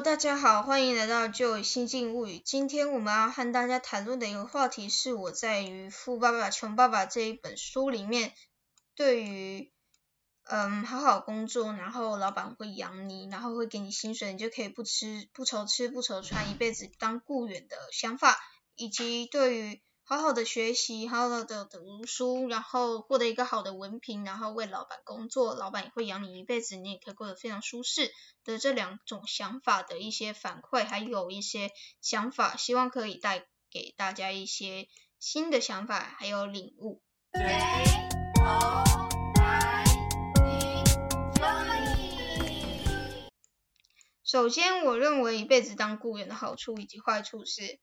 大家好，欢迎来到旧新进物语。今天我们要和大家谈论的一个话题是我在于《富爸爸穷爸爸》这一本书里面，对于嗯好好工作，然后老板会养你，然后会给你薪水，你就可以不吃不愁吃不愁穿，一辈子当雇员的想法，以及对于好好的学习，好好的读书，然后获得一个好的文凭，然后为老板工作，老板也会养你一辈子，你也可以过得非常舒适的这两种想法的一些反馈，还有一些想法，希望可以带给大家一些新的想法，还有领悟。首先，我认为一辈子当雇员的好处以及坏处是。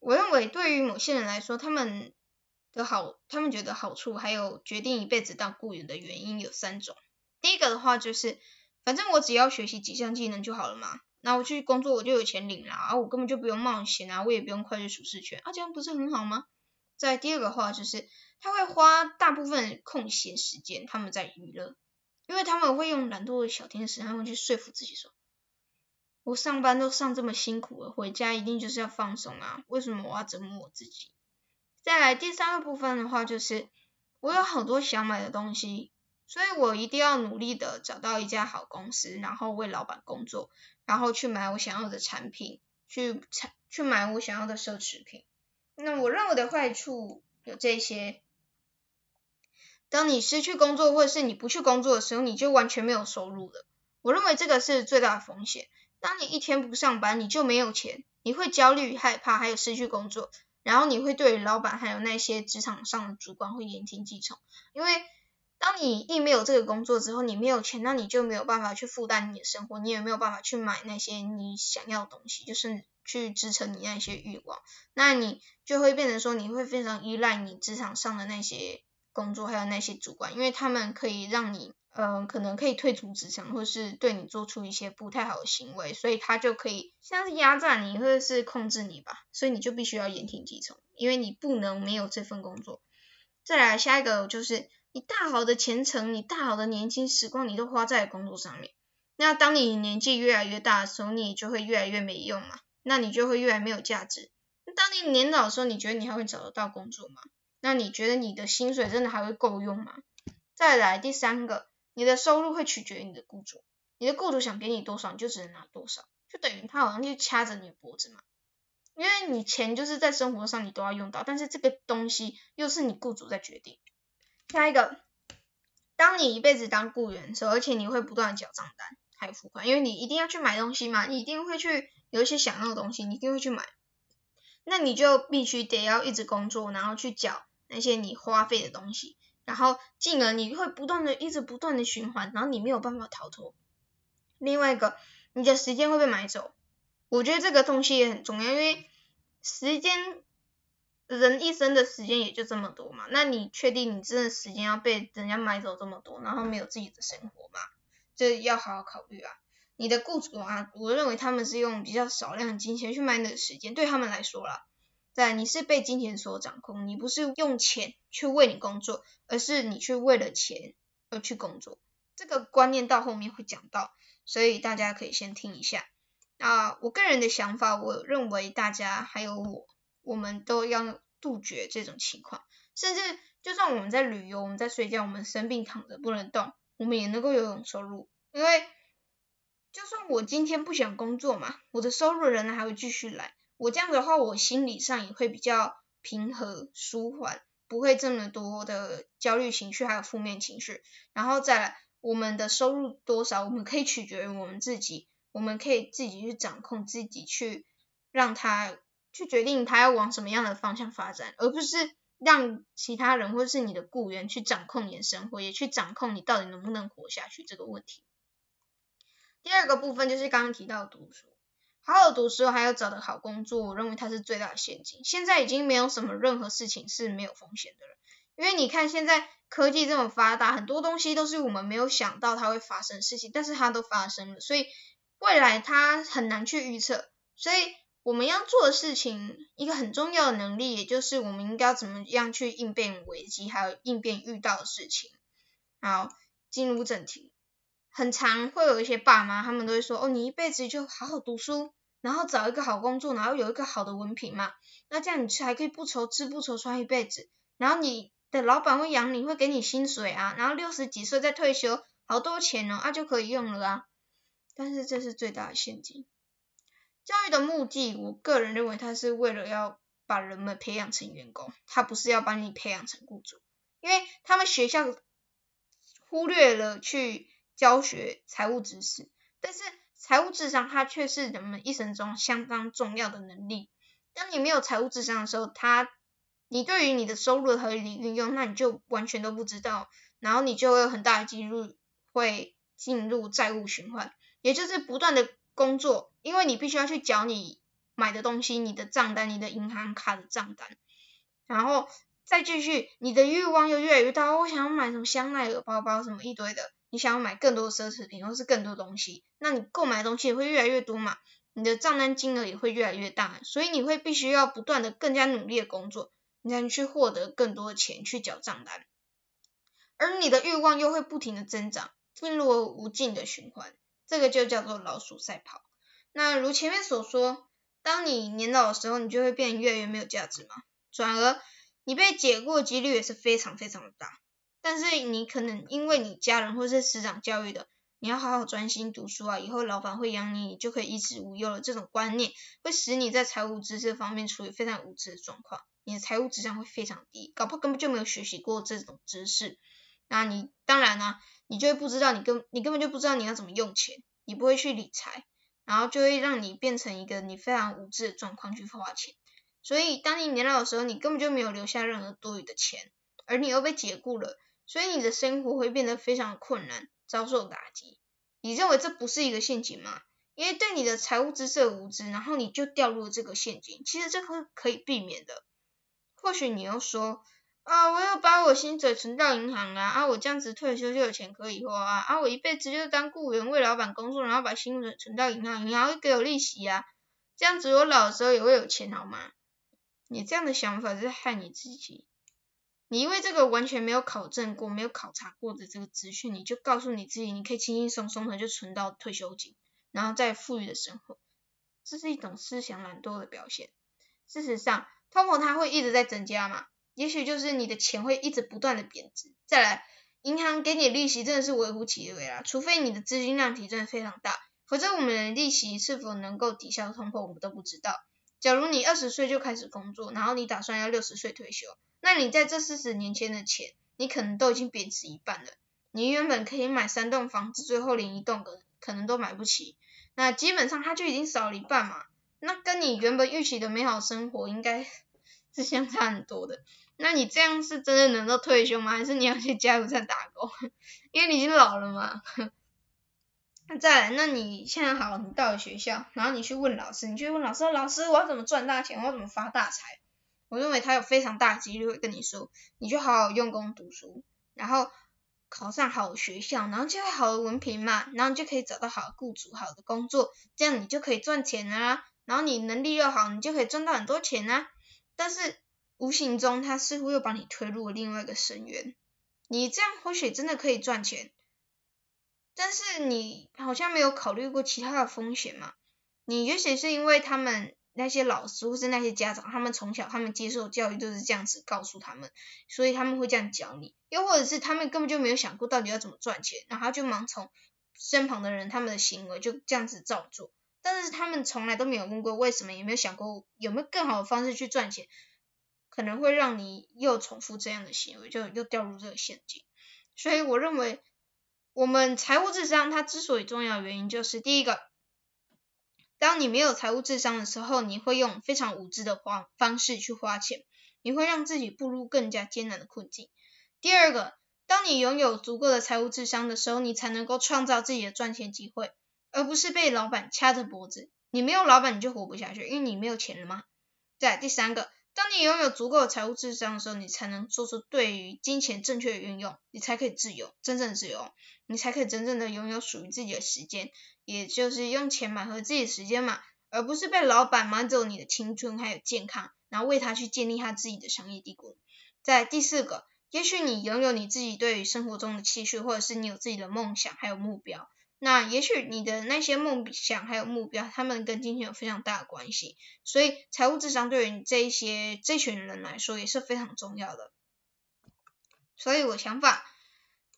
我认为对于某些人来说，他们的好，他们觉得好处还有决定一辈子当雇员的原因有三种。第一个的话就是，反正我只要学习几项技能就好了嘛，那我去工作我就有钱领啦，啊，我根本就不用冒险啊，我也不用跨越舒适圈，啊，这样不是很好吗？再第二个话就是，他会花大部分空闲时间他们在娱乐，因为他们会用懒惰的小天使，他们去说服自己说。我上班都上这么辛苦了，回家一定就是要放松啊！为什么我要折磨我自己？再来第三个部分的话，就是我有好多想买的东西，所以我一定要努力的找到一家好公司，然后为老板工作，然后去买我想要的产品，去产去买我想要的奢侈品。那我认为的坏处有这些：当你失去工作，或者是你不去工作的时候，你就完全没有收入了。我认为这个是最大的风险。当你一天不上班，你就没有钱，你会焦虑、害怕，还有失去工作，然后你会对老板还有那些职场上的主管会言听计从，因为当你一没有这个工作之后，你没有钱，那你就没有办法去负担你的生活，你也没有办法去买那些你想要的东西，就是去支撑你那些欲望，那你就会变成说，你会非常依赖你职场上的那些工作，还有那些主管，因为他们可以让你。嗯，可能可以退出职场，或是对你做出一些不太好的行为，所以他就可以像是压榨你，或者是控制你吧，所以你就必须要言听计从，因为你不能没有这份工作。再来下一个就是你大好的前程，你大好的年轻时光，你都花在工作上面。那当你年纪越来越大的时候，你就会越来越没用嘛，那你就会越来没有价值。当你年老的时候，你觉得你还会找得到工作吗？那你觉得你的薪水真的还会够用吗？再来第三个。你的收入会取决于你的雇主，你的雇主想给你多少，你就只能拿多少，就等于他好像就掐着你的脖子嘛。因为你钱就是在生活上你都要用到，但是这个东西又是你雇主在决定。下一个，当你一辈子当雇员的时候，而且你会不断缴账单还有付款，因为你一定要去买东西嘛，你一定会去有一些想要的东西，你一定会去买，那你就必须得要一直工作，然后去缴那些你花费的东西。然后进而你会不断的一直不断的循环，然后你没有办法逃脱。另外一个，你的时间会被买走。我觉得这个东西也很重要，因为时间人一生的时间也就这么多嘛。那你确定你真的时间要被人家买走这么多，然后没有自己的生活吗？这要好好考虑啊。你的雇主啊，我认为他们是用比较少量金钱去买你的时间，对他们来说啦。在你是被金钱所掌控，你不是用钱去为你工作，而是你去为了钱而去工作。这个观念到后面会讲到，所以大家可以先听一下。那我个人的想法，我认为大家还有我，我们都要杜绝这种情况。甚至就算我们在旅游，我们在睡觉，我们生病躺着不能动，我们也能够有种收入。因为就算我今天不想工作嘛，我的收入仍然还会继续来。我这样的话，我心理上也会比较平和、舒缓，不会这么多的焦虑情绪还有负面情绪。然后再来，我们的收入多少，我们可以取决于我们自己，我们可以自己去掌控，自己去让他去决定他要往什么样的方向发展，而不是让其他人或是你的雇员去掌控你的生活，也去掌控你到底能不能活下去这个问题。第二个部分就是刚刚提到读书。好好读书，还要找的好工作，我认为它是最大的陷阱。现在已经没有什么任何事情是没有风险的了，因为你看现在科技这么发达，很多东西都是我们没有想到它会发生事情，但是它都发生了，所以未来它很难去预测。所以我们要做的事情，一个很重要的能力，也就是我们应该怎么样去应变危机，还有应变遇到的事情。好，进入正题。很常会有一些爸妈，他们都会说，哦，你一辈子就好好读书，然后找一个好工作，然后有一个好的文凭嘛，那这样你才可以不愁吃不愁穿一辈子，然后你的老板会养你，会给你薪水啊，然后六十几岁再退休，好多钱哦，啊就可以用了啊。但是这是最大的陷阱。教育的目的，我个人认为，它是为了要把人们培养成员工，它不是要把你培养成雇主，因为他们学校忽略了去。教学财务知识，但是财务智商它却是人们一生中相当重要的能力。当你没有财务智商的时候，它你对于你的收入的合理运用，那你就完全都不知道，然后你就会有很大的几率会进入债务循环，也就是不断的工作，因为你必须要去缴你买的东西、你的账单、你的银行卡的账单，然后再继续，你的欲望又越来越大，我想要买什么香奈儿包包什么一堆的。你想要买更多奢侈品或是更多东西，那你购买的东西也会越来越多嘛，你的账单金额也会越来越大，所以你会必须要不断的更加努力的工作，你才能去获得更多的钱去缴账单，而你的欲望又会不停的增长，进入无尽的循环，这个就叫做老鼠赛跑。那如前面所说，当你年老的时候，你就会变得越来越没有价值嘛，转而你被解雇的几率也是非常非常的大。但是你可能因为你家人或是师长教育的，你要好好专心读书啊，以后老板会养你，你就可以衣食无忧了。这种观念会使你在财务知识方面处于非常无知的状况，你的财务智商会非常低，搞不好根本就没有学习过这种知识。那你当然呢，你就会不知道你根你根本就不知道你要怎么用钱，你不会去理财，然后就会让你变成一个你非常无知的状况去花钱。所以当你年老的时候，你根本就没有留下任何多余的钱，而你又被解雇了。所以你的生活会变得非常困难，遭受打击。你认为这不是一个陷阱吗？因为对你的财务知识无知，然后你就掉入了这个陷阱。其实这个可以避免的。或许你又说，啊，我要把我薪水存到银行啊，啊，我这样子退休就有钱可以花啊，啊，我一辈子就是当雇员为老板工作，然后把薪水存到银行，银行会给我利息啊，这样子我老的时候也会有钱好吗？你这样的想法是害你自己。你因为这个完全没有考证过、没有考察过的这个资讯，你就告诉你自己，你可以轻轻松松的就存到退休金，然后再富裕的生活，这是一种思想懒惰的表现。事实上，通膨它会一直在增加嘛，也许就是你的钱会一直不断的贬值。再来，银行给你利息真的是微乎其微啦，除非你的资金量体真的非常大，否则我们的利息是否能够抵消通膨，我们都不知道。假如你二十岁就开始工作，然后你打算要六十岁退休。那你在这四十年前的钱，你可能都已经贬值一半了。你原本可以买三栋房子，最后连一栋可可能都买不起。那基本上它就已经少了一半嘛。那跟你原本预期的美好生活应该 是相差很多的。那你这样是真的能够退休吗？还是你要去加油站打工？因为你已经老了嘛。那再来，那你现在好，你到了学校，然后你去问老师，你去问老师，老师我要怎么赚大钱？我要怎么发大财？我认为他有非常大的几率会跟你说，你就好好用功读书，然后考上好学校，然后就会好的文凭嘛，然后你就可以找到好的雇主、好的工作，这样你就可以赚钱啦。然后你能力又好，你就可以赚到很多钱啊。但是无形中，他似乎又把你推入了另外一个深渊。你这样或许真的可以赚钱，但是你好像没有考虑过其他的风险嘛？你也许是因为他们。那些老师或是那些家长，他们从小他们接受教育就是这样子告诉他们，所以他们会这样教你。又或者是他们根本就没有想过到底要怎么赚钱，然后就盲从身旁的人他们的行为就这样子照做。但是他们从来都没有问过为什么，也没有想过有没有更好的方式去赚钱，可能会让你又重复这样的行为，就又掉入这个陷阱。所以我认为，我们财务智商它之所以重要原因就是第一个。当你没有财务智商的时候，你会用非常无知的方方式去花钱，你会让自己步入更加艰难的困境。第二个，当你拥有足够的财务智商的时候，你才能够创造自己的赚钱机会，而不是被老板掐着脖子。你没有老板你就活不下去，因为你没有钱了吗？再第三个。当你拥有足够的财务智商的时候，你才能做出对于金钱正确的运用，你才可以自由，真正自由，你才可以真正的拥有属于自己的时间，也就是用钱买回自己的时间嘛，而不是被老板买走你的青春还有健康，然后为他去建立他自己的商业帝国。在第四个，也许你拥有你自己对于生活中的期许，或者是你有自己的梦想还有目标。那也许你的那些梦想还有目标，他们跟金钱有非常大的关系。所以财务智商对于这一些这群人来说也是非常重要的。所以我想法，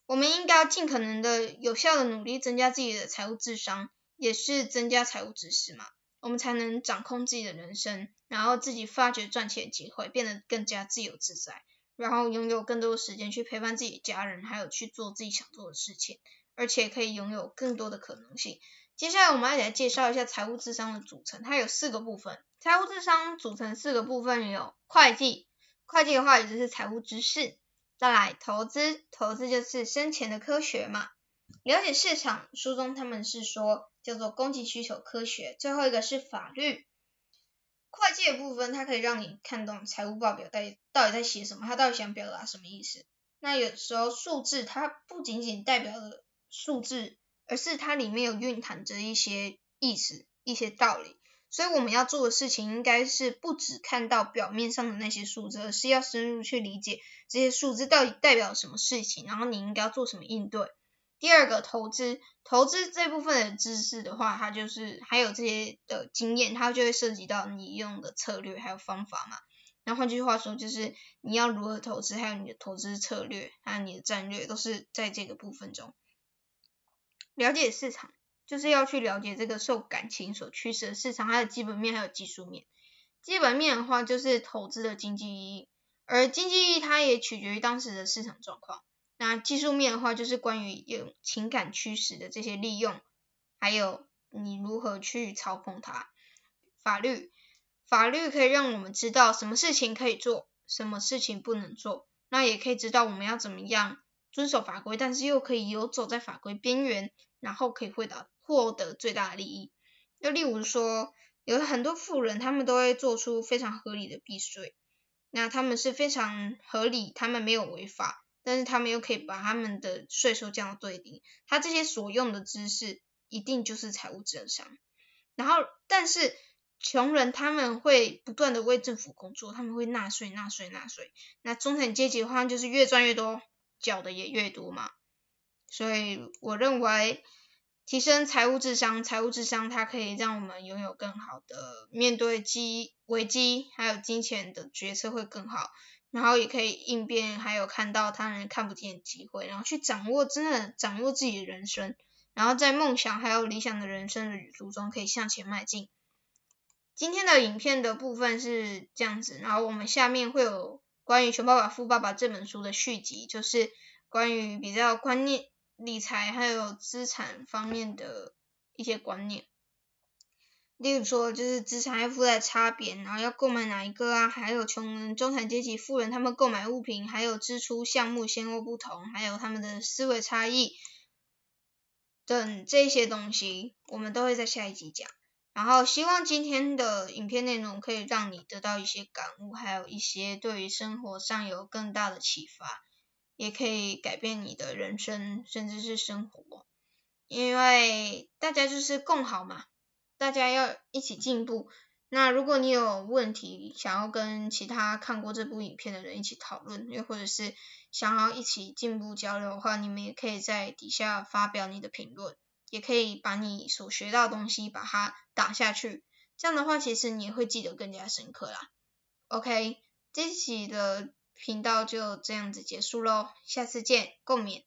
我们应该要尽可能的有效的努力增加自己的财务智商，也是增加财务知识嘛。我们才能掌控自己的人生，然后自己发掘赚钱机会，变得更加自由自在，然后拥有更多的时间去陪伴自己的家人，还有去做自己想做的事情，而且可以拥有更多的可能性。接下来我们要来介绍一下财务智商的组成，它有四个部分。财务智商组成四个部分，有会计，会计的话也就是财务知识，再来投资，投资就是生钱的科学嘛。了解市场，书中他们是说叫做供给需求科学。最后一个是法律，会计的部分，它可以让你看懂财务报表到底到底在写什么，它到底想表达什么意思。那有时候数字它不仅仅代表了数字，而是它里面有蕴含着一些意思、一些道理。所以我们要做的事情，应该是不只看到表面上的那些数字，而是要深入去理解这些数字到底代表什么事情，然后你应该要做什么应对。第二个投资，投资这部分的知识的话，它就是还有这些的经验，它就会涉及到你用的策略还有方法嘛。那换句话说，就是你要如何投资，还有你的投资策略，还有你的战略，都是在这个部分中。了解市场，就是要去了解这个受感情所驱使的市场，它的基本面还有技术面。基本面的话，就是投资的经济意义，而经济意义它也取决于当时的市场状况。那技术面的话，就是关于有情感驱使的这些利用，还有你如何去操控它。法律，法律可以让我们知道什么事情可以做，什么事情不能做，那也可以知道我们要怎么样遵守法规，但是又可以游走在法规边缘，然后可以获得获得最大的利益。就例如说，有很多富人，他们都会做出非常合理的避税，那他们是非常合理，他们没有违法。但是他们又可以把他们的税收降到最低，他这些所用的知识一定就是财务智商。然后，但是穷人他们会不断的为政府工作，他们会纳税、纳税、纳税。那中产阶级的话就是越赚越多，缴的也越多嘛。所以我认为提升财务智商，财务智商它可以让我们拥有更好的面对机危机，还有金钱的决策会更好。然后也可以应变，还有看到他人看不见的机会，然后去掌握真的掌握自己的人生，然后在梦想还有理想的人生的旅途中可以向前迈进。今天的影片的部分是这样子，然后我们下面会有关于《穷爸爸富爸爸》这本书的续集，就是关于比较观念、理财还有资产方面的一些观念。例如说，就是资产和负债差别，然后要购买哪一个啊？还有穷人、中产阶级、富人他们购买物品，还有支出项目先后不同，还有他们的思维差异等这些东西，我们都会在下一集讲。然后希望今天的影片内容可以让你得到一些感悟，还有一些对于生活上有更大的启发，也可以改变你的人生，甚至是生活。因为大家就是共好嘛。大家要一起进步。那如果你有问题想要跟其他看过这部影片的人一起讨论，又或者是想要一起进步交流的话，你们也可以在底下发表你的评论，也可以把你所学到的东西把它打下去。这样的话，其实你会记得更加深刻啦。OK，这期的频道就这样子结束喽，下次见，共勉。